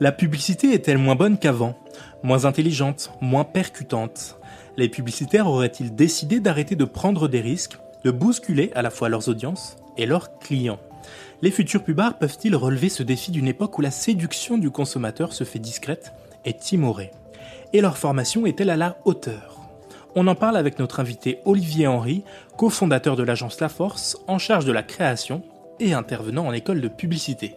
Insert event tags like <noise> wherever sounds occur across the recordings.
La publicité est-elle moins bonne qu'avant? Moins intelligente Moins percutante? Les publicitaires auraient-ils décidé d'arrêter de prendre des risques, de bousculer à la fois leurs audiences et leurs clients? Les futurs pubards peuvent-ils relever ce défi d'une époque où la séduction du consommateur se fait discrète et timorée? Et leur formation est-elle à la hauteur? On en parle avec notre invité Olivier Henry, cofondateur de l'agence La Force, en charge de la création et intervenant en école de publicité.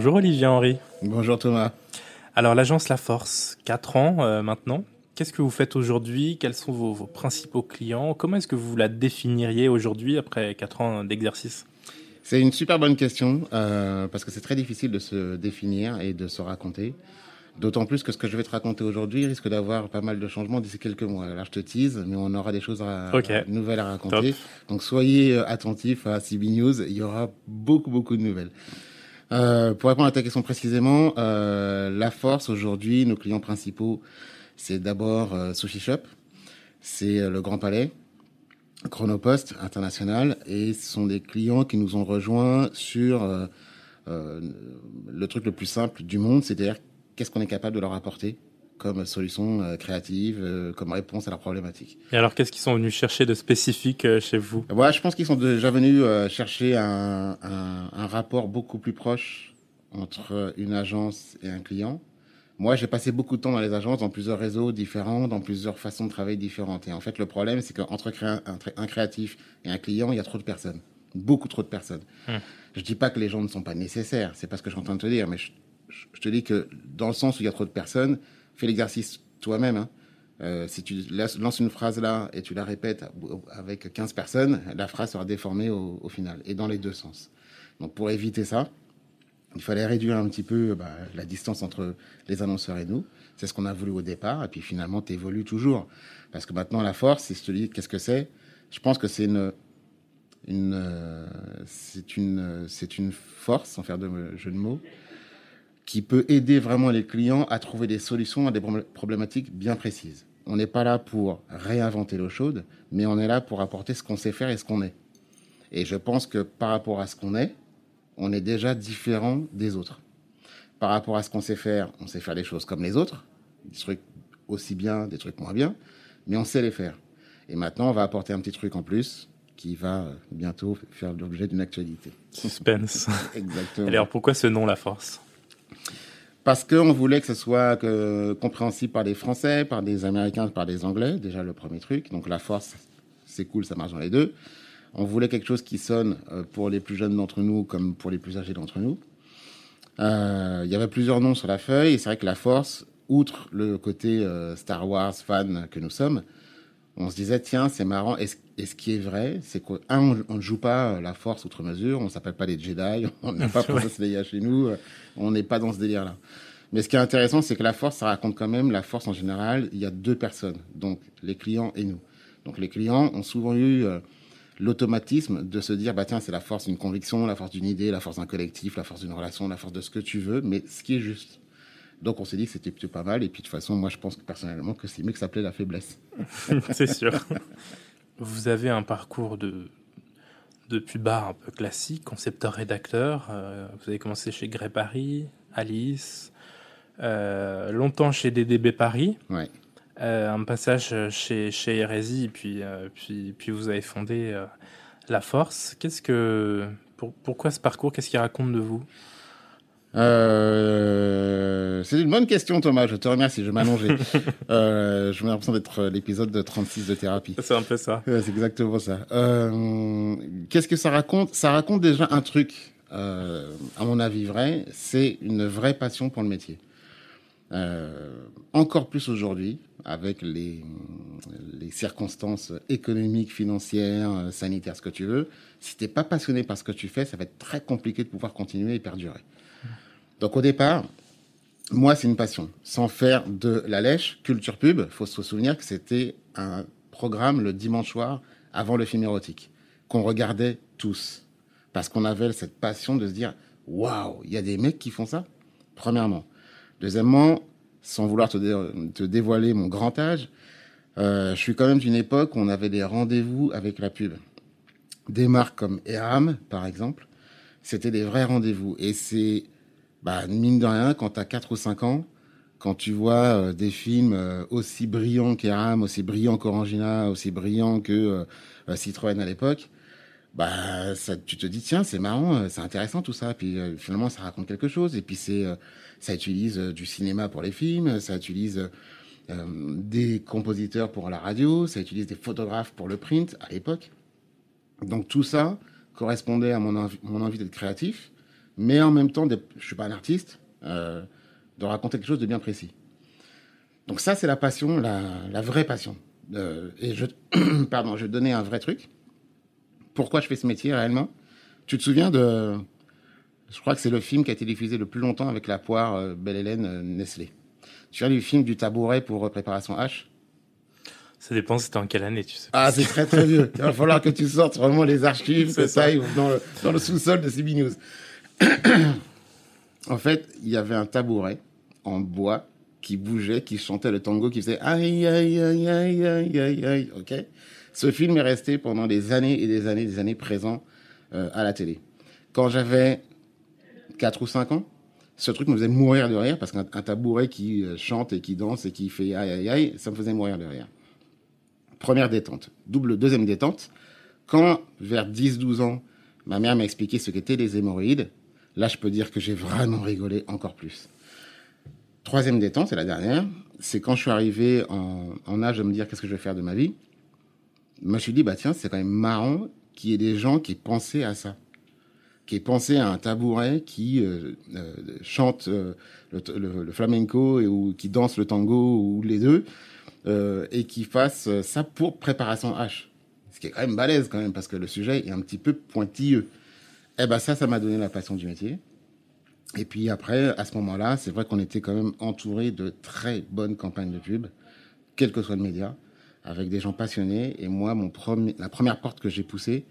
Bonjour Olivier Henry. Bonjour Thomas. Alors l'agence La Force, 4 ans euh, maintenant. Qu'est-ce que vous faites aujourd'hui? Quels sont vos, principaux clients? Comment est-ce que vous la définiriez aujourd'hui après 4 ans d'exercice? C'est une super bonne question euh, parce que c'est très difficile de se définir et de se raconter. D'autant plus que ce que je vais te raconter aujourd'hui risque d'avoir pas mal de changements d'ici quelques mois. Là, je te tease, mais on aura des choses à, nouvelles à raconter. Donc, soyez euh, attentifs à CB News. Il y aura beaucoup, beaucoup de nouvelles. Euh, pour répondre à ta question précisément, euh, la force aujourd'hui, nos clients principaux, c'est d'abord euh, Sushi Shop, c'est le Grand Palais, Chronopost International, et ce sont des clients qui nous ont rejoints sur le truc le plus simple du monde, c'est-à-dire qu'est-ce qu'on est capable de leur apporter comme solution euh, créative, euh, comme réponse à leurs problématiques. Et alors, qu'est-ce qu'ils sont venus chercher de spécifique euh, chez vous? Ouais, Je pense qu'ils sont déjà venus chercher un, un, un, rapport beaucoup plus proche entre une agence et un client. Moi, j'ai passé beaucoup de temps dans les agences, dans plusieurs réseaux différents, dans plusieurs façons de travailler différentes. Et en fait, le problème, c'est qu'entre un, créatif et un client, il y a trop de personnes. Beaucoup trop de personnes. Je hum. Je dis pas que les gens ne sont pas nécessaires, c'est pas ce que je suis en train de te dire, mais je, je te dis que dans le sens où il y a trop de personnes, fais l'exercice toi-même. Hein. Euh, si tu lances une phrase là et tu la répètes avec 15 personnes, la phrase sera déformée au, final, et dans les deux sens. Donc pour éviter ça, il fallait réduire un petit peu bah, la distance entre les annonceurs et nous. C'est ce qu'on a voulu au départ, et puis finalement, tu évolues toujours. Parce que maintenant, la force, si je te dis qu'est-ce que c'est, je pense que c'est une, euh, une, c'est une force, sans faire de jeu de mots, qui peut aider vraiment les clients à trouver des solutions à des problématiques bien précises. On n'est pas là pour réinventer l'eau chaude, mais on est là pour apporter ce qu'on sait faire et ce qu'on est. Et je pense que par rapport à ce qu'on est, on est déjà différent des autres. Par rapport à ce qu'on sait faire, on sait faire des choses comme les autres, des trucs aussi bien, des trucs moins bien, mais on sait les faire. Et maintenant, on va apporter un petit truc en plus qui va bientôt faire l'objet d'une actualité. Suspense. <laughs> Exactement. Alors pourquoi ce nom, la force? Parce qu'on voulait que ce soit compréhensible par des Français, par des Américains, par des Anglais, déjà le premier truc. Donc la force, c'est cool, ça marche dans les deux. On voulait quelque chose qui sonne euh, pour les plus jeunes d'entre nous comme pour les plus âgés d'entre nous. Euh, il y avait plusieurs noms sur la feuille, et c'est vrai que la force, outre le côté euh, Star Wars fan que nous sommes, on se disait, tiens, c'est marrant. Et, ce qui est vrai, c'est qu'un, on ne joue pas la force outre mesure, on s'appelle pas les Jedi, <laughs> on n'a pas Princess Leia chez nous, on n'est pas dans ce délire-là. Mais ce qui est intéressant, c'est que la force, ça raconte quand même la force en général. Il y a deux personnes, donc les clients et nous. Donc les clients ont souvent eu euh, l'automatisme de se dire, bah tiens, c'est la force d'une conviction, la force d'une idée, la force d'un collectif, la force d'une relation, la force de ce que tu veux, mais ce qui est juste. Donc on s'est dit que c'était plutôt pas mal. Et puis de toute façon, moi je pense que personnellement que c'est mieux que ça la faiblesse. <laughs> c'est sûr. Vous avez un parcours de depuis bas un peu classique, concepteur-rédacteur. Euh, vous avez commencé chez Grey Paris, Alice, euh, longtemps chez DDB Paris. Ouais. Euh, un passage chez, chez Hérésie, puis, puis, puis vous avez fondé La Force. Qu'est-ce que, pour, pourquoi ce parcours? Qu'est-ce qu'il raconte de vous? Euh, C'est une bonne question, Thomas. Je te remercie. Je m'allongeais. <laughs> euh, je me l'impression d'être l'épisode de 36 de thérapie. C'est un peu ça. Ouais, c'est exactement ça. Euh, Qu'est-ce que ça raconte? Ça raconte déjà un truc, euh, à mon avis vrai. C'est une vraie passion pour le métier. Euh, encore plus aujourd'hui, avec les, les circonstances économiques, financières, euh, sanitaires, ce que tu veux. Si t'es pas passionné par ce que tu fais, ça va être très compliqué de pouvoir continuer et perdurer. Donc au départ, moi, c'est une passion. Sans faire de la lèche, culture pub, faut se souvenir que c'était un programme le dimanche soir avant le film érotique qu'on regardait tous parce qu'on avait cette passion de se dire waouh, il y a des mecs qui font ça. Premièrement, deuxièmement, sans vouloir te dévoiler mon grand âge, euh, je suis quand même d'une époque où on avait des rendez-vous avec la pub. Des marques comme Eram, par exemple, c'était des vrais rendez-vous. Et c'est, bah, mine de rien, quand tu as 4 ou 5 ans, quand tu vois euh, des films aussi brillants qu'Eram, aussi brillants qu'Orangina, aussi brillants que Citroën à l'époque, bah, tu te dis, tiens, c'est marrant, euh, c'est intéressant tout ça. Puis euh, finalement, ça raconte quelque chose. Et puis, c'est, ça utilise du cinéma pour les films, ça utilise des compositeurs pour la radio, ça utilise des photographes pour le print à l'époque. Donc tout ça correspondait à mon mon envie d'être créatif, mais en même temps, je suis pas un artiste, euh, de raconter quelque chose de bien précis. Donc ça, c'est la passion, la, la vraie passion. Euh, et je, <clears throat> pardon, je vais te donner un vrai truc. Pourquoi je fais ce métier réellement? Tu te souviens de, je crois que c'est le film qui a été diffusé le plus longtemps avec la poire euh, Belle Hélène euh, Nestlé. Tu souviens du film du tabouret pour préparation H? Ça dépend c'était en quelle année, tu sais. Ah, c'est très très vieux. Il va falloir que tu sortes vraiment les archives, <laughs> que ça. ça aille dans le, dans le sous-sol de CB News. En fait, il y avait un tabouret en bois qui bougeait, qui chantait le tango, qui faisait aïe aïe aïe aïe aïe aïe aïe. Ok? Ce film est resté pendant des années et des années, des années présent euh, à la télé. Quand j'avais 4 ou 5 ans, ce truc me faisait mourir de rire parce qu'un un tabouret qui euh, chante et qui danse et qui fait aïe aïe aïe, ça me faisait mourir de rire. Première détente. Double deuxième détente. Quand, vers 10-12 ans, ma mère m'a expliqué ce qu'étaient les hémorroïdes, là, je peux dire que j'ai vraiment rigolé encore plus. Troisième détente, c'est la dernière, c'est quand je suis arrivé en, âge de me dire qu'est-ce que je vais faire de ma vie. Je me suis dit, bah tiens, c'est quand même marrant qu'il y ait des gens qui pensaient à ça. Qui aient pensé à un tabouret qui euh, euh, chante euh, le, flamenco et, ou qui danse le tango ou les deux et qui fasse ça pour préparation H. Ce qui est quand même balèze quand même parce que le sujet est un petit peu pointilleux. Eh ben ça, ça m'a donné la passion du métier. Et puis après, à ce moment-là, c'est vrai qu'on était quand même entouré de très bonnes campagnes de pub, quel que soit le média, avec des gens passionnés. Et moi, mon premier, la première porte que j'ai poussée,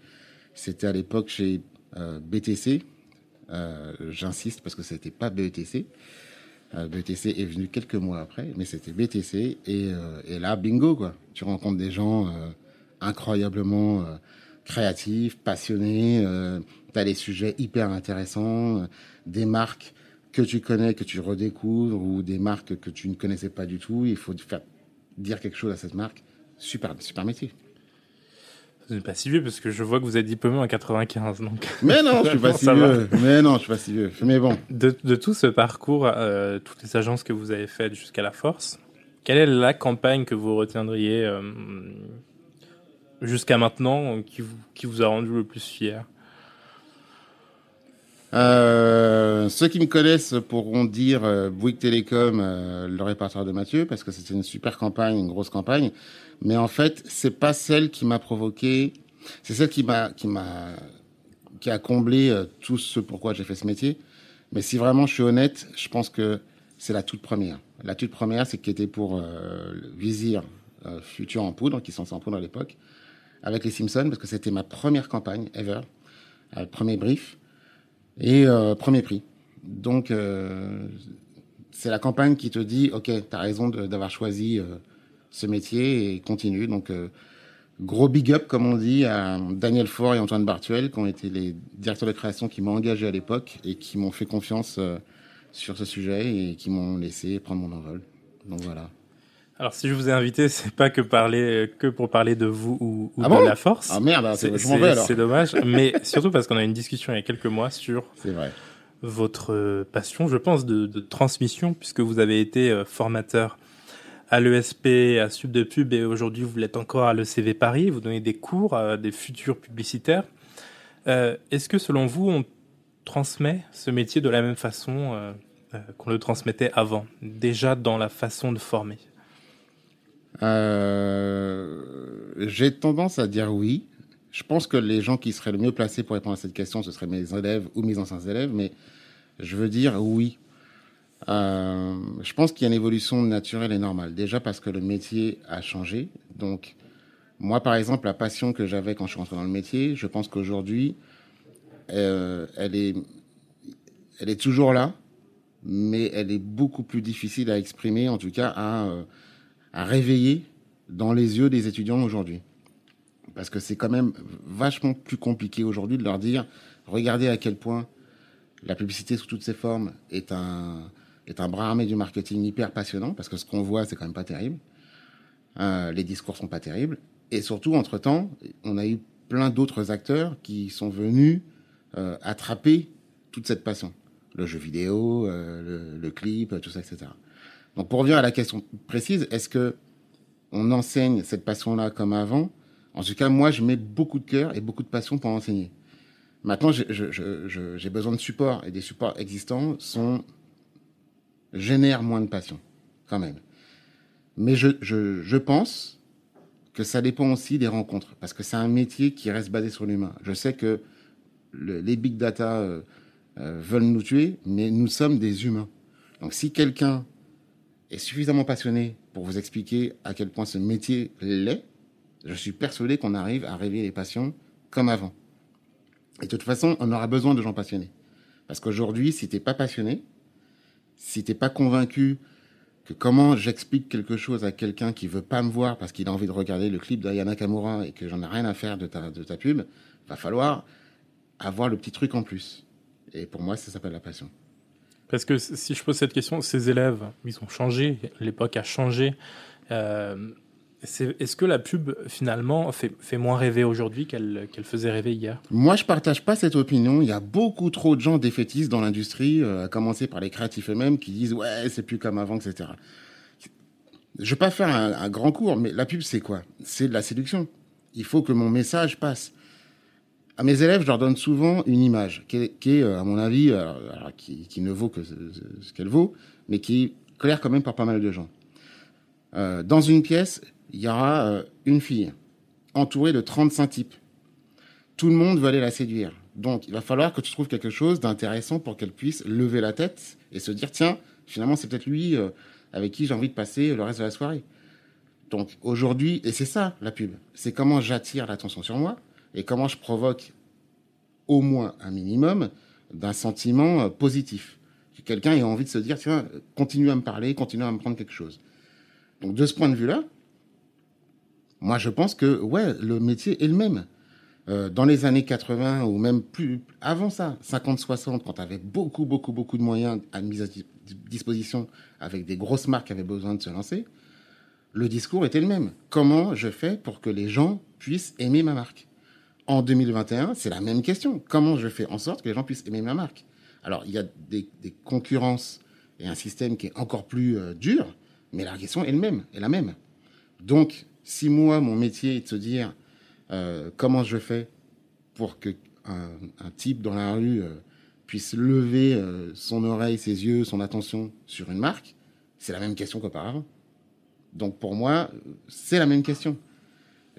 c'était à l'époque chez euh, BTC. Euh, J'insiste parce que c'était pas BETC. Euh, BETC est venu quelques mois après, mais c'était BTC. Et, et là, bingo, quoi. Tu rencontres des gens incroyablement créatifs, passionnés. Tu as des sujets hyper intéressants, euh, des marques que tu connais, que tu redécouvres, ou des marques que tu ne connaissais pas du tout. Il faut faire dire quelque chose à cette marque. Super, super métier. Vous n'êtes pas si vieux parce que je vois que vous êtes diplômé en 95. Donc, <laughs> Mais non, je suis pas <laughs> si va. vieux. Mais non, je suis pas si vieux. Mais bon. de, de tout ce parcours, euh, toutes les agences que vous avez faites jusqu'à la Force, quelle est la campagne que vous retiendriez euh, jusqu'à maintenant qui vous, qui vous a rendu le plus fier? Euh, ceux qui me connaissent pourront dire euh, Bouygues Télécom, euh, le répertoire de Mathieu, parce que c'était une super campagne, une grosse campagne. Mais en fait, c'est pas celle qui m'a provoqué, c'est celle qui m'a, qui a comblé euh, tout ce pourquoi j'ai fait ce métier. Mais si vraiment je suis honnête, je pense que c'est la toute première. La toute première, c'est qui était pour Vizir Futur en poudre, qui sont en poudre à l'époque, avec les Simpsons, parce que c'était ma première campagne ever, premier brief et euh, premier prix. Donc, euh, c'est la campagne qui te dit, OK, tu as raison d'avoir choisi euh, ce métier et continue. Donc, gros big up, comme on dit, à Daniel Faure et Antoine Bartuel, qui ont été les directeurs de création qui m'ont engagé à l'époque et qui m'ont fait confiance sur ce sujet et qui m'ont laissé prendre mon envol. Donc voilà. Alors, si je vous ai invité, c'est pas que parler que pour parler de vous ou, ou Ah de bon la Force. Ah merde, C'est je m'en vais c'est- alors. c'est dommage, mais surtout parce qu'on a eu une discussion il y a quelques mois sur vrai. votre passion, je pense, de, de transmission, puisque vous avez été formateur à l'ESP, à Sud de Pub, et aujourd'hui vous l'êtes encore à l'ECV Paris. Vous donnez des cours à des futurs publicitaires. Est-ce que selon vous, on transmet ce métier de la même façon qu'on le transmettait avant, déjà dans la façon de former? Euh, J'ai tendance à dire oui. Je pense que les gens qui seraient le mieux placés pour répondre à cette question, ce seraient mes élèves ou mes anciens élèves, mais je veux dire oui. Euh, je pense qu'il y a une évolution naturelle et normale. Déjà parce que le métier a changé. Donc, moi, par exemple, la passion que j'avais quand je suis rentré dans le métier, je pense qu'aujourd'hui, euh, elle est, elle est toujours là, mais elle est beaucoup plus difficile à exprimer, en tout cas à, à réveiller dans les yeux des étudiants aujourd'hui. Parce que c'est quand même vachement plus compliqué aujourd'hui de leur dire, regardez à quel point la publicité sous toutes ses formes est un, est un bras armé du marketing hyper passionnant, parce que ce qu'on voit, c'est quand même pas terrible. Euh, les discours sont pas terribles. Et surtout, entre-temps, on a eu plein d'autres acteurs qui sont venus euh, attraper toute cette passion. Le jeu vidéo, euh, le, le, clip, tout ça, etc. Donc pour revenir à la question précise, est-ce que on enseigne cette passion-là comme avant? En tout cas, moi, je mets beaucoup de cœur et beaucoup de passion pour enseigner. Maintenant, j'ai besoin de support et des supports existants sont génèrent moins de passion, quand même. Mais je, pense que ça dépend aussi des rencontres, parce que c'est un métier qui reste basé sur l'humain. Je sais que le, les big data euh, euh, veulent nous tuer, mais nous sommes des humains. Donc si quelqu'un est suffisamment passionné pour vous expliquer à quel point ce métier l'est, je suis persuadé qu'on arrive à réveiller les passions comme avant. Et de toute façon, on aura besoin de gens passionnés. Parce qu'aujourd'hui, si t'es pas passionné, si t'es pas convaincu que comment j'explique quelque chose à quelqu'un qui veut pas me voir parce qu'il a envie de regarder le clip d'Ayana Kamura et que j'en ai rien à faire de ta, de ta pub, va falloir avoir le petit truc en plus. Et pour moi, ça s'appelle la passion. Parce que si je pose cette question, ces élèves, ils ont changé, l'époque a changé. Euh, est-ce que la pub, finalement, fait, moins rêver aujourd'hui qu'elle faisait rêver hier? Moi, je partage pas cette opinion. Il y a beaucoup trop de gens défaitistes dans l'industrie, euh, à commencer par les créatifs eux-mêmes, qui disent « Ouais, c'est plus comme avant, etc. » Je vais pas faire un grand cours, mais la pub, c'est quoi? C'est de la séduction. Il faut que mon message passe à mes élèves, je leur donne souvent une image qui est, est à mon avis, alors, qui, ne vaut que ce, qu'elle vaut, mais qui claire quand même par pas mal de gens. Euh, dans une pièce, il y aura euh, une fille entourée de 35 types. Tout le monde veut aller la séduire. Donc, il va falloir que tu trouves quelque chose d'intéressant pour qu'elle puisse lever la tête et se dire, tiens, finalement, c'est peut-être lui euh, avec qui j'ai envie de passer le reste de la soirée. Donc, aujourd'hui, et c'est ça, la pub. C'est comment j'attire l'attention sur moi et comment je provoque au moins un minimum d'un sentiment euh, positif. Que quelqu'un ait envie de se dire, tiens, continue à me parler, continue à me prendre quelque chose. Donc, de ce point de vue-là, moi, je pense que, ouais, le métier est le même. Euh, dans les années 80 ou même plus avant ça, 50-60, quand tu avais beaucoup, beaucoup, beaucoup de moyens à mise à disposition avec des grosses marques qui avaient besoin de se lancer, le discours était le même. Comment je fais pour que les gens puissent aimer ma marque? En 2021, c'est la même question. Comment je fais en sorte que les gens puissent aimer ma marque? Alors, il y a des, concurrences et un système qui est encore plus euh, dur, mais la question est, même, est la même. Donc, si moi, mon métier est de se dire euh, comment je fais pour que un, un type dans la rue euh, puisse lever euh, son oreille, ses yeux, son attention sur une marque, c'est la même question qu'auparavant. Donc, pour moi, c'est la même question.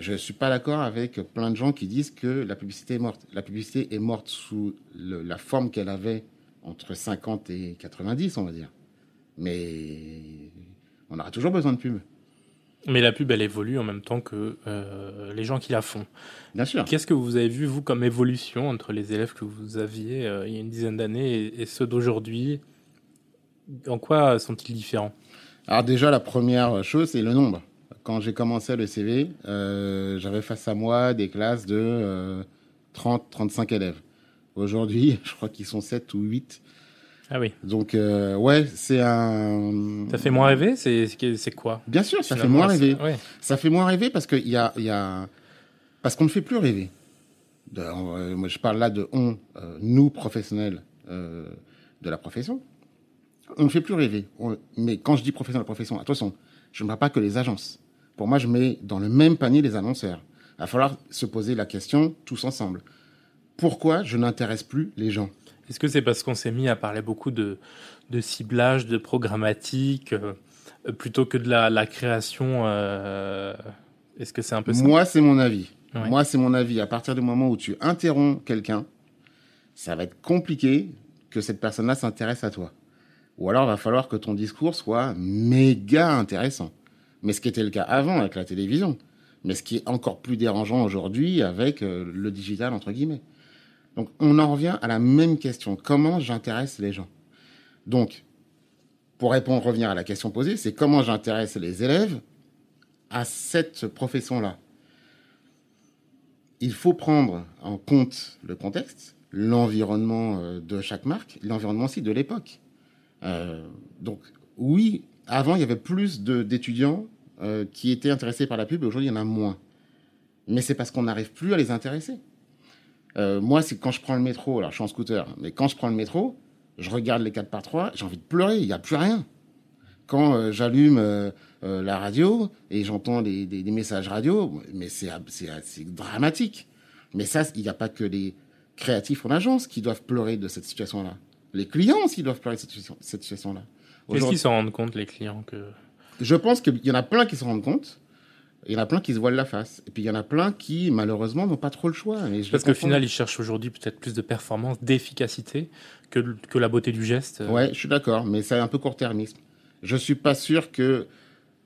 Je ne suis pas d'accord avec plein de gens qui disent que la publicité est morte. La publicité est morte sous le, la forme qu'elle avait entre 50 et 90, on va dire. Mais on aura toujours besoin de pub. Mais la pub, elle évolue en même temps que euh, les gens qui la font. Bien sûr. Qu'est-ce que vous avez vu, vous, comme évolution entre les élèves que vous aviez euh, il y a une dizaine d'années et, et, ceux d'aujourd'hui? En quoi sont-ils différents? Alors déjà, la première chose, c'est le nombre quand j'ai commencé le CV, euh, j'avais face à moi des classes de euh, 30, 35 élèves. Aujourd'hui, <laughs> je crois qu'ils sont 7 ou 8. Ah oui. Donc, euh, ouais, c'est un. Ça fait moins rêver C'est quoi? Bien sûr, ça fait moins rêver. Ouais. Ça fait moins rêver parce qu'il y a, y a. Parce qu'on ne fait plus rêver. De, euh, moi, je parle là de on, euh, nous, professionnels euh, de la profession. On ne fait plus rêver. mais quand je dis profession de la profession, attention, je ne parle pas que les agences. Pour moi, je mets dans le même panier les annonceurs. Il va falloir se poser la question tous ensemble. Pourquoi je n'intéresse plus les gens? Est-ce que c'est parce qu'on s'est mis à parler beaucoup de, de ciblage, de programmatique, euh, plutôt que de la, création euh, Est-ce que c'est un peu ça? Moi, c'est mon avis. Moi, c'est mon avis. À partir du moment où tu interromps quelqu'un, ça va être compliqué que cette personne-là s'intéresse à toi. Ou alors, il va falloir que ton discours soit méga intéressant. Mais ce qui était le cas avant avec la télévision. Mais ce qui est encore plus dérangeant aujourd'hui avec euh, le digital, entre guillemets. Donc, on en revient à la même question. Comment j'intéresse les gens? Donc, pour répondre, revenir à la question posée, c'est comment j'intéresse les élèves à cette profession-là? Il faut prendre en compte le contexte, l'environnement euh, de chaque marque, l'environnement aussi de l'époque. Euh, donc oui, avant il y avait plus d'étudiants euh, qui étaient intéressés par la pub, aujourd'hui il y en a moins. Mais c'est parce qu'on n'arrive plus à les intéresser. moi, c'est quand je prends le métro, alors je suis en scooter, mais quand je prends le métro, je regarde les 4 par 3 j'ai envie de pleurer, il n'y a plus rien. Quand j'allume euh, la radio et j'entends des, des, messages radio, mais c'est dramatique. Mais ça, il n'y a pas que les créatifs en agence qui doivent pleurer de cette situation-là. Les clients aussi doivent pleurer de cette situation-là. Est-ce qu'ils s'en rendent compte, les clients que... Je pense qu'il y en a plein qui s'en rendent compte. Il y en a plein qui se voilent la face. Et puis il y en a plein qui, malheureusement, n'ont pas trop le choix. Parce qu'au final, ils cherchent aujourd'hui peut-être plus de performance, d'efficacité que, que la beauté du geste. Ouais, je suis d'accord, mais c'est un peu court-termisme. Je suis pas sûr que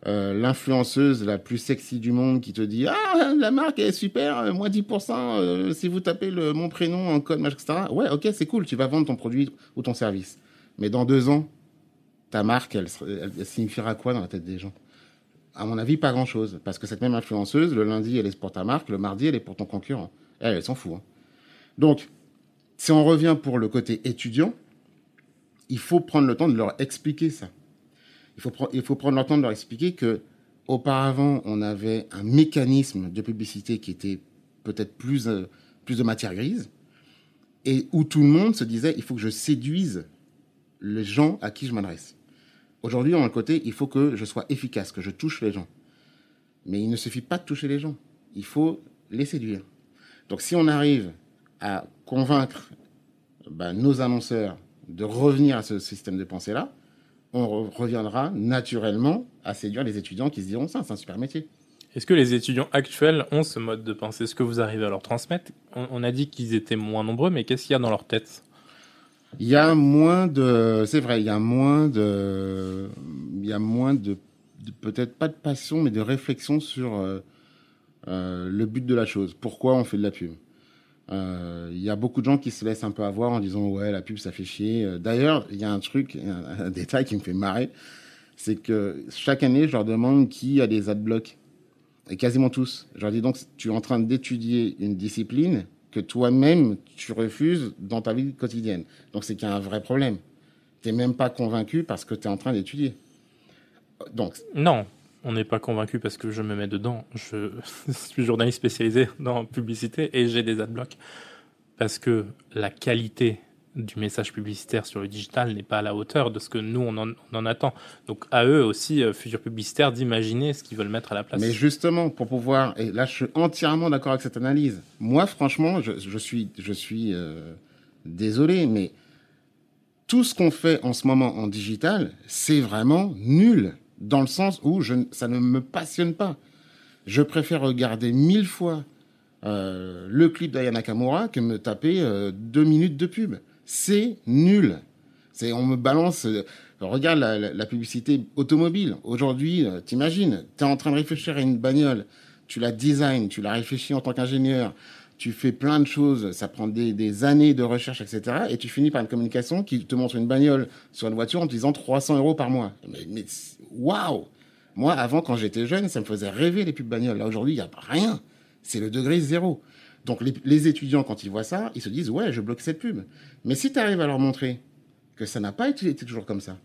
euh, l'influenceuse la plus sexy du monde qui te dit ah la marque est super euh, moins 10% euh, si vous tapez le mon prénom en code etc ouais ok c'est cool tu vas vendre ton produit ou ton service mais dans deux ans ta marque elle, signifiera quoi dans la tête des gens? À mon avis pas grand chose parce que cette même influenceuse le lundi elle est pour ta marque le mardi elle est pour ton concurrent elle s'en fout hein. donc si on revient pour le côté étudiant il faut prendre le temps de leur expliquer ça il faut, il faut prendre le temps de leur expliquer que auparavant, on avait un mécanisme de publicité qui était peut-être plus, euh, plus de matière grise, et où tout le monde se disait, il faut que je séduise les gens à qui je m'adresse. Aujourd'hui, on a le côté, il faut que je sois efficace, que je touche les gens. Mais il ne suffit pas de toucher les gens, il faut les séduire. Donc si on arrive à convaincre ben, nos annonceurs de revenir à ce système de pensée-là, on reviendra naturellement à séduire les étudiants qui se diront ça, c'est un super métier. Est-ce que les étudiants actuels ont ce mode de pensée? Est-ce que vous arrivez à leur transmettre? On, a dit qu'ils étaient moins nombreux, mais qu'est-ce qu'il y a dans leur tête? Il y a moins de, c'est vrai, il y a moins de, il y a moins de, peut-être pas de passion, mais de réflexion sur euh, euh, le but de la chose. Pourquoi on fait de la pub? Il euh, y a beaucoup de gens qui se laissent un peu avoir en disant ouais la pub ça fait chier. D'ailleurs, il y a un truc, un, détail qui me fait marrer, c'est que chaque année je leur demande qui a des adblocks et quasiment tous. Je leur dis donc tu es en train d'étudier une discipline que toi-même tu refuses dans ta vie quotidienne. Donc c'est qu'il y a un vrai problème. Tu n'es même pas convaincu parce que tu es en train d'étudier. Donc non, on n'est pas convaincu parce que je me mets dedans. Je <laughs> suis journaliste spécialisé dans publicité et j'ai des adblocks parce que la qualité du message publicitaire sur le digital n'est pas à la hauteur de ce que nous on en, attend. Donc à eux aussi, euh, futurs publicitaires, d'imaginer ce qu'ils veulent mettre à la place. Mais justement, pour pouvoir, et là je suis entièrement d'accord avec cette analyse. Moi, franchement, je, suis, je suis euh, désolé, mais tout ce qu'on fait en ce moment en digital, c'est vraiment nul dans le sens où ça ne me passionne pas. Je préfère regarder mille fois euh, le clip d'Ayana Nakamura que me taper deux minutes de pub. C'est nul. C'est on me balance. Euh, regarde la, publicité automobile. Aujourd'hui, euh, t'imagines, t'es en train de réfléchir à une bagnole, tu la design, tu la réfléchis en tant qu'ingénieur, tu fais plein de choses, ça prend des, des, années de recherche, etc. Et tu finis par une communication qui te montre une bagnole sur une voiture en te disant 300 euros par mois. Mais, mais waouh Moi, avant, quand j'étais jeune, ça me faisait rêver les pubs bagnoles. Là, aujourd'hui, il n'y a rien. C'est le degré zéro. Donc, les, étudiants, quand ils voient ça, ils se disent, ouais, je bloque cette pub. Mais si tu arrives à leur montrer que ça n'a pas été, été toujours comme ça,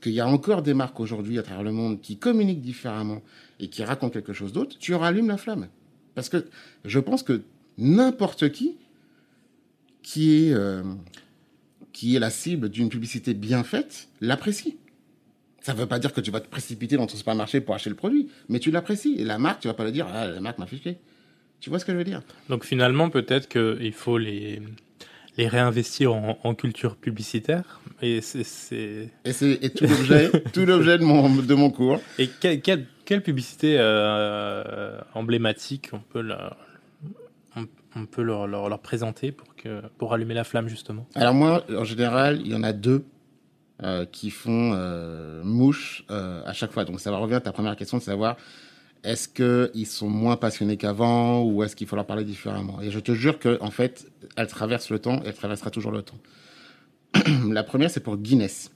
qu'il y a encore des marques aujourd'hui à travers le monde qui communiquent différemment et qui racontent quelque chose d'autre, tu rallumes la flamme. Parce que je pense que n'importe qui qui est, euh, qui est la cible d'une publicité bien faite, l'apprécie. Ça ne veut pas dire que tu vas te précipiter dans ton supermarché pour acheter le produit, mais tu l'apprécies. Et la marque, tu vas pas le dire, ah, la marque m'a fiché. Tu vois ce que je veux dire? Donc finalement, peut-être qu'il faut les, les réinvestir en, culture publicitaire. Et c'est tout l'objet <laughs> tout l'objet de mon de mon cours. Et quelle quelle, quelle publicité euh, emblématique on peut la, on, peut leur, leur, leur, présenter pour que pour allumer la flamme justement? Alors moi, en général, il y en a deux euh, qui font euh, mouche à chaque fois. Donc ça va revenir à ta première question de savoir est-ce qu'ils sont moins passionnés qu'avant ou est-ce qu'il faut leur parler différemment? Et je te jure que en fait, elle traverse le temps, elle traversera toujours le temps. <clears throat> la première, c'est pour Guinness.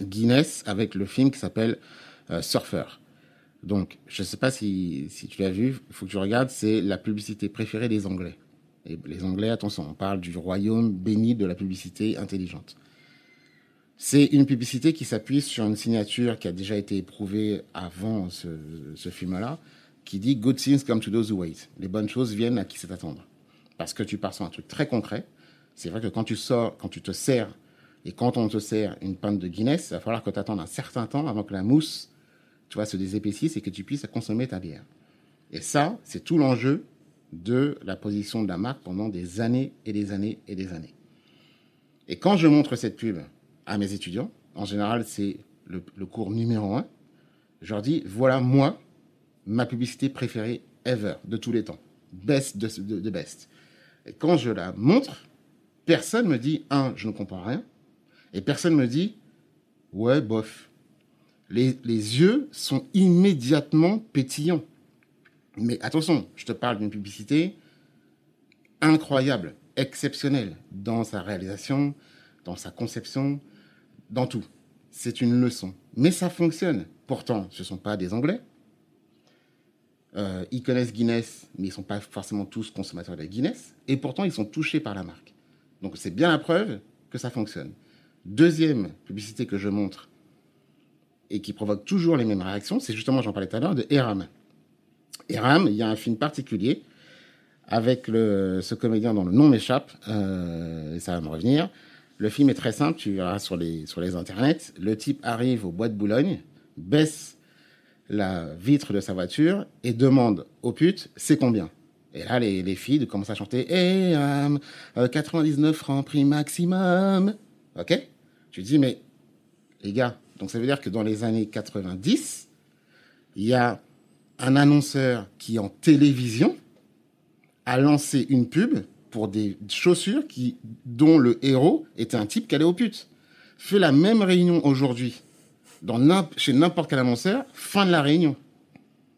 Guinness avec le film qui s'appelle euh, Surfer. Donc, je ne sais pas si, si tu l'as vu, il faut que tu regardes, c'est la publicité préférée des Anglais. Et les Anglais, attention, on parle du royaume béni de la publicité intelligente. C'est une publicité qui s'appuie sur une signature qui a déjà été éprouvée avant ce, film-là, qui dit Good things come to those who wait. Les bonnes choses viennent à qui sait attendre. Parce que tu pars sur un truc très concret. C'est vrai que quand tu sors, quand tu te sers, et quand on te sert une pinte de Guinness, il va falloir que tu attendes un certain temps avant que la mousse, tu vois, se désépaississe et que tu puisses consommer ta bière. Et ça, c'est tout l'enjeu de la position de la marque pendant des années et des années et des années. Et quand je montre cette pub à mes étudiants. En général, c'est le, cours numéro un. Je leur dis, voilà moi, ma publicité préférée ever, de tous les temps. Best de, best. Et quand je la montre, personne me dit, un, je ne comprends rien. Et personne me dit, ouais, bof. Les, les yeux sont immédiatement pétillants. Mais attention, je te parle d'une publicité incroyable, exceptionnelle dans sa réalisation, dans sa conception, dans tout. C'est une leçon. Mais ça fonctionne. Pourtant, ce ne sont pas des Anglais. Euh, ils connaissent Guinness, mais ils ne sont pas forcément tous consommateurs de Guinness. Et pourtant, ils sont touchés par la marque. Donc c'est bien la preuve que ça fonctionne. Deuxième publicité que je montre et qui provoque toujours les mêmes réactions, c'est justement, j'en parlais tout à l'heure, de Eram. Eram, il y a un film particulier avec ce comédien dont le nom m'échappe, euh, et ça va me revenir, le film est très simple, tu verras sur les, sur les internets. Le type arrive au bois de Boulogne, baisse la vitre de sa voiture et demande aux putes c'est combien? Et là, les, les filles commencent à chanter Eh, 99 euh, francs prix maximum. Ok? Tu dis, mais les gars, donc ça veut dire que dans les années 90, il y a un annonceur qui, en télévision, a lancé une pub pour des chaussures qui, dont le héros était un type qui allait aux putes. Fais la même réunion aujourd'hui chez n'importe quel annonceur, fin de la réunion.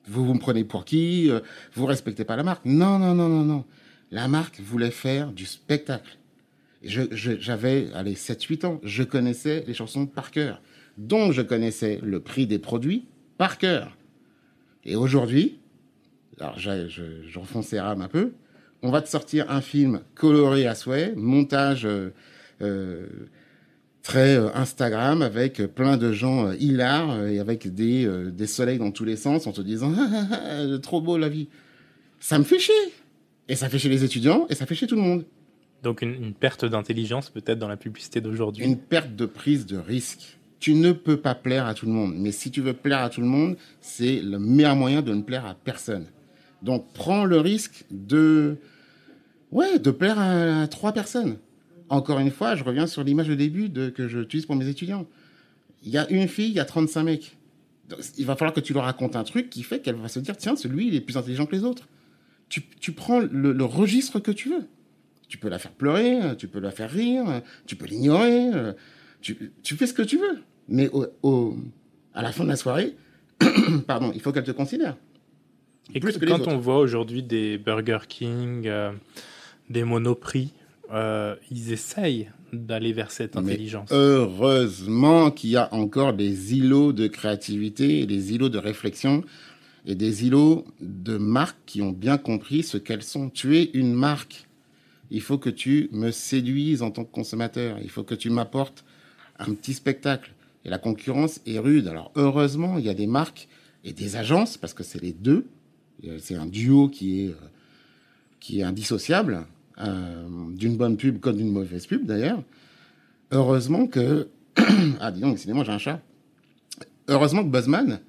Vous vous me prenez pour qui euh, Vous respectez pas la marque Non, non, non, non, non. La marque voulait faire du spectacle. J'avais, je, j'avais allez, 7-8 ans. Je connaissais les chansons par cœur. Donc, je connaissais le prix des produits par cœur. Et aujourd'hui, alors je, je, je un peu, on va te sortir un film coloré à souhait, montage euh, euh, très euh, Instagram avec plein de gens hilars et avec des, des soleils dans tous les sens en te disant trop beau la vie. Ça me fait chier. Et ça fait chier les étudiants et ça fait chier tout le monde. Donc une, une perte d'intelligence peut-être dans la publicité d'aujourd'hui. Une perte de prise de risque. Tu ne peux pas plaire à tout le monde. Mais si tu veux plaire à tout le monde, c'est le meilleur moyen de ne plaire à personne. Donc prends le risque de ouais, de plaire à, trois personnes. Encore une fois, je reviens sur l'image de début de, que j'utilise pour mes étudiants. Il y a une fille, il y a 35 mecs. il va falloir que tu leur racontes un truc qui fait qu'elle va se dire tiens, celui, il est plus intelligent que les autres. Tu, tu prends le, registre que tu veux. Tu peux la faire pleurer, tu peux la faire rire, tu peux l'ignorer, tu, tu, fais ce que tu veux. Mais au, à la fin de la soirée, <coughs> pardon, il faut qu'elle te considère. Et quand on voit aujourd'hui des Burger King, euh, des monoprix, euh, ils essayent d'aller vers cette intelligence. heureusement qu'il y a encore des îlots de créativité, des îlots de réflexion et des îlots de marques qui ont bien compris ce qu'elles sont. Tu es une marque. Il faut que tu me séduises en tant que consommateur. Il faut que tu m'apportes un petit spectacle. Et la concurrence est rude. Alors heureusement, il y a des marques et des agences, parce que c'est les deux, c'est un duo qui est, euh, qui est indissociable, euh, d'une bonne pub comme d'une mauvaise pub d'ailleurs. heureusement que <coughs> ah dis donc, décidément j'ai un chat. Heureusement que Buzzman,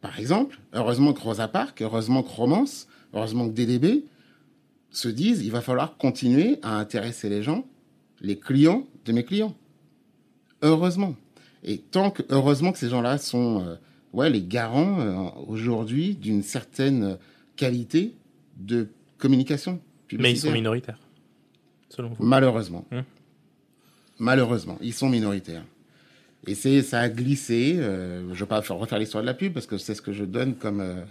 par exemple, heureusement que Rosa Parks, heureusement que Romance, heureusement que DDB se disent, il va falloir continuer à intéresser les gens, les clients de mes clients. Heureusement. Et tant que, heureusement que ces gens-là sont, euh, ouais, les garants euh, aujourd'hui d'une certaine qualité de communication. Mais ils sont minoritaires, selon vous? Malheureusement. Hum. Malheureusement, ils sont minoritaires. Et c'est, ça a glissé. Euh, je ne vais pas faire refaire l'histoire de la pub parce que c'est ce que je donne comme. Euh,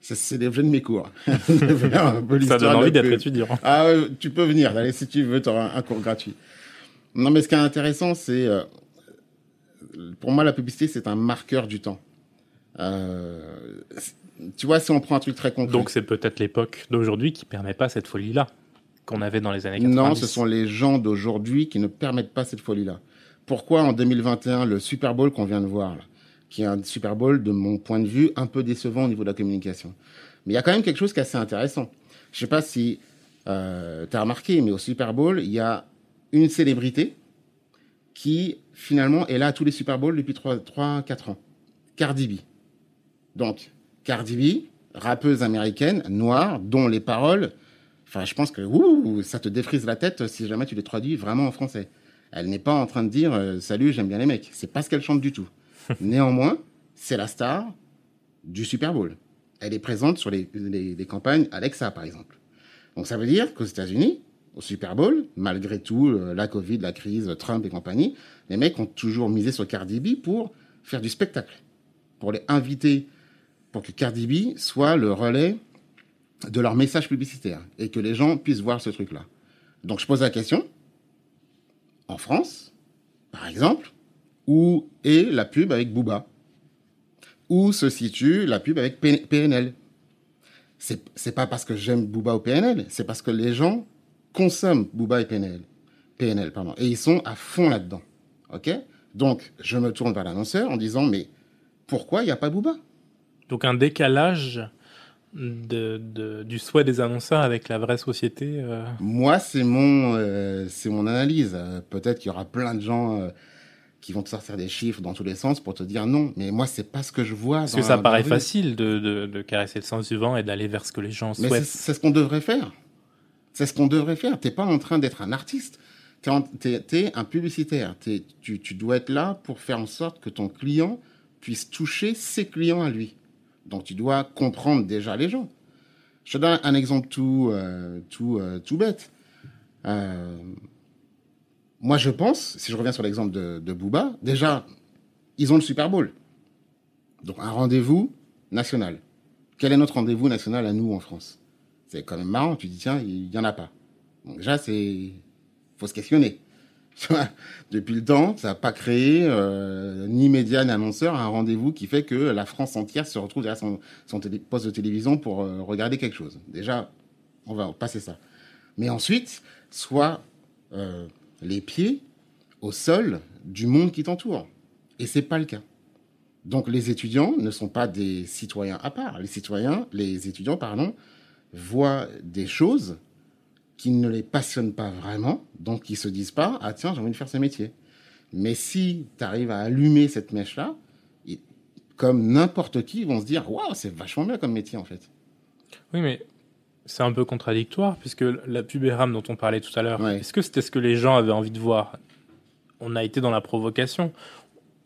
c'est, l'objet de mes cours. <laughs> ça donne envie d'être étudiant. Ah, ouais, tu peux venir. Allez, si tu veux, tu auras un, cours gratuit. Non, mais ce qui est intéressant, c'est. Euh, pour moi, la publicité, c'est un marqueur du temps. Euh, tu vois, si on prend un truc très concret. Donc, c'est peut-être l'époque d'aujourd'hui qui permet pas cette folie-là qu'on avait dans les années 90. Non, ce sont les gens d'aujourd'hui qui ne permettent pas cette folie-là pourquoi en 2021 le Super Bowl qu'on vient de voir, là, qui est un Super Bowl de mon point de vue un peu décevant au niveau de la communication. Mais il y a quand même quelque chose qui est assez intéressant. Je sais pas si euh, tu as remarqué, mais au Super Bowl, il y a une célébrité qui finalement est là à tous les Super Bowls depuis 3-4 ans. Cardi B. Donc, Cardi B, rappeuse américaine, noire, dont les paroles, enfin, je pense que ouh, ça te défrise la tête si jamais tu les traduis vraiment en français. Elle n'est pas en train de dire euh, salut, j'aime bien les mecs. C'est pas ce qu'elle chante du tout. <laughs> Néanmoins, c'est la star du Super Bowl. Elle est présente sur les, les, campagnes Alexa, par exemple. Donc ça veut dire qu'aux États-Unis, au Super Bowl, malgré tout, euh, la Covid, la crise, Trump et compagnie, les mecs ont toujours misé sur Cardi B pour faire du spectacle, pour les inviter, pour que Cardi B soit le relais de leur message publicitaire et que les gens puissent voir ce truc-là. Donc je pose la question, en France, par exemple, où est la pub avec Booba? Où se situe la pub avec PNL C'est pas parce que j'aime Booba ou PNL, c'est parce que les gens consomment Booba et PNL. PNL, pardon. Et ils sont à fond là-dedans. OK? Donc, je me tourne vers l'annonceur en disant, mais pourquoi il n'y a pas Booba? Donc, un décalage de, du souhait des annonceurs avec la vraie société euh Moi, c'est mon, euh, c'est mon analyse. Euh, peut-être qu'il y aura plein de gens qui vont te sortir des chiffres dans tous les sens pour te dire non. Mais moi, c'est pas ce que je vois. Parce que ça paraît facile de, de, de, caresser le sens du vent et d'aller vers ce que les gens souhaitent. Mais c'est ce qu'on devrait faire. C'est ce qu'on devrait faire. T'es pas en train d'être un artiste. T'es es, un publicitaire. Es, tu, tu dois être là pour faire en sorte que ton client puisse toucher ses clients à lui. Donc tu dois comprendre déjà les gens. Je te donne un exemple tout, euh, tout, euh, tout bête. Euh, moi, je pense, si je reviens sur l'exemple de, Booba, déjà, ils ont le Super Bowl. Donc un rendez-vous national. Quel est notre rendez-vous national à nous en France? C'est quand même marrant, tu dis tiens, il y en a pas. Donc déjà, c'est faut se questionner. <laughs> Depuis le temps, ça n'a pas créé euh, ni médias ni annonceurs un rendez-vous qui fait que la France entière se retrouve derrière son, son poste de télévision pour euh, regarder quelque chose. Déjà, on va passer ça. Mais ensuite, soit euh, les pieds au sol du monde qui t'entoure. Et c'est pas le cas. Donc les étudiants ne sont pas des citoyens à part. Les citoyens, les étudiants, pardon, voient des choses qui ne les passionnent pas vraiment, donc ils se disent pas ah tiens j'ai envie de faire ce métier. Mais si tu arrives à allumer cette mèche là, comme n'importe qui, ils vont se dire waouh c'est vachement bien comme métier en fait. Oui mais c'est un peu contradictoire puisque la pub RAM dont on parlait tout à l'heure, est-ce que c'était ce que les gens avaient envie de voir? On a été dans la provocation.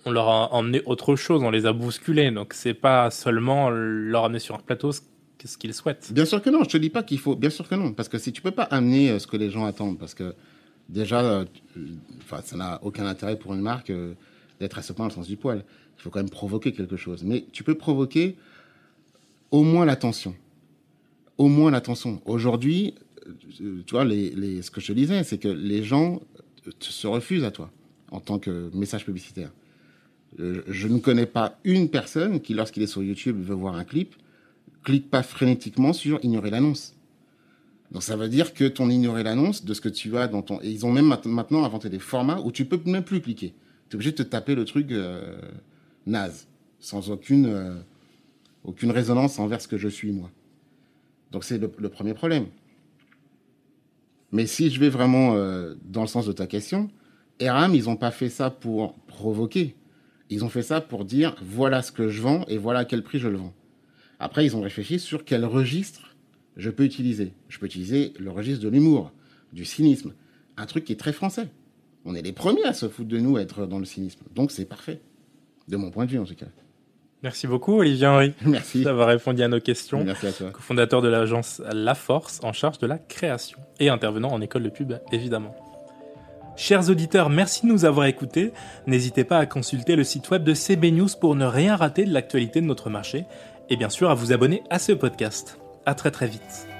On leur a emmené autre chose, on les a bousculés. Donc c'est pas seulement leur amener sur un plateau ce qu'ils souhaitent. Bien sûr que non, je te dis pas qu'il faut. Bien sûr que non, parce que si tu peux pas amener euh, ce que les gens attendent, parce que déjà, euh, ça n'a aucun intérêt pour une marque euh, d'être à ce point dans le sens du poil. Il faut quand même provoquer quelque chose. Mais tu peux provoquer au moins l'attention. Au moins l'attention. Aujourd'hui, tu vois, ce que je te disais, c'est que les gens se refusent à toi en tant que message publicitaire. Je ne connais pas une personne qui, lorsqu'il est sur YouTube, veut voir un clip, clique pas frénétiquement sur ignorer l'annonce. Donc ça veut dire que ton ignorer l'annonce de ce que tu as dans ton... Et ils ont même maintenant inventé des formats où tu peux même plus cliquer. Tu es obligé de te taper le truc euh, naze, sans aucune, euh, aucune résonance envers ce que je suis moi. Donc c'est le, premier problème. Mais si je vais vraiment euh, dans le sens de ta question, Eram, ils n'ont pas fait ça pour provoquer. Ils ont fait ça pour dire voilà ce que je vends et voilà à quel prix je le vends. Après, ils ont réfléchi sur quel registre je peux utiliser. Je peux utiliser le registre de l'humour, du cynisme, un truc qui est très français. On est les premiers à se foutre de nous, à être dans le cynisme. Donc c'est parfait, de mon point de vue en tout cas. Merci beaucoup, Olivier Henry. <laughs> Merci. D'avoir répondu à nos questions. Merci à toi. Co-fondateur de l'agence La Force, en charge de la création et intervenant en école de pub, évidemment. Chers auditeurs, merci de nous avoir écoutés. N'hésitez pas à consulter le site web de CB News pour ne rien rater de l'actualité de notre marché et bien sûr à vous abonner à ce podcast. À très très vite.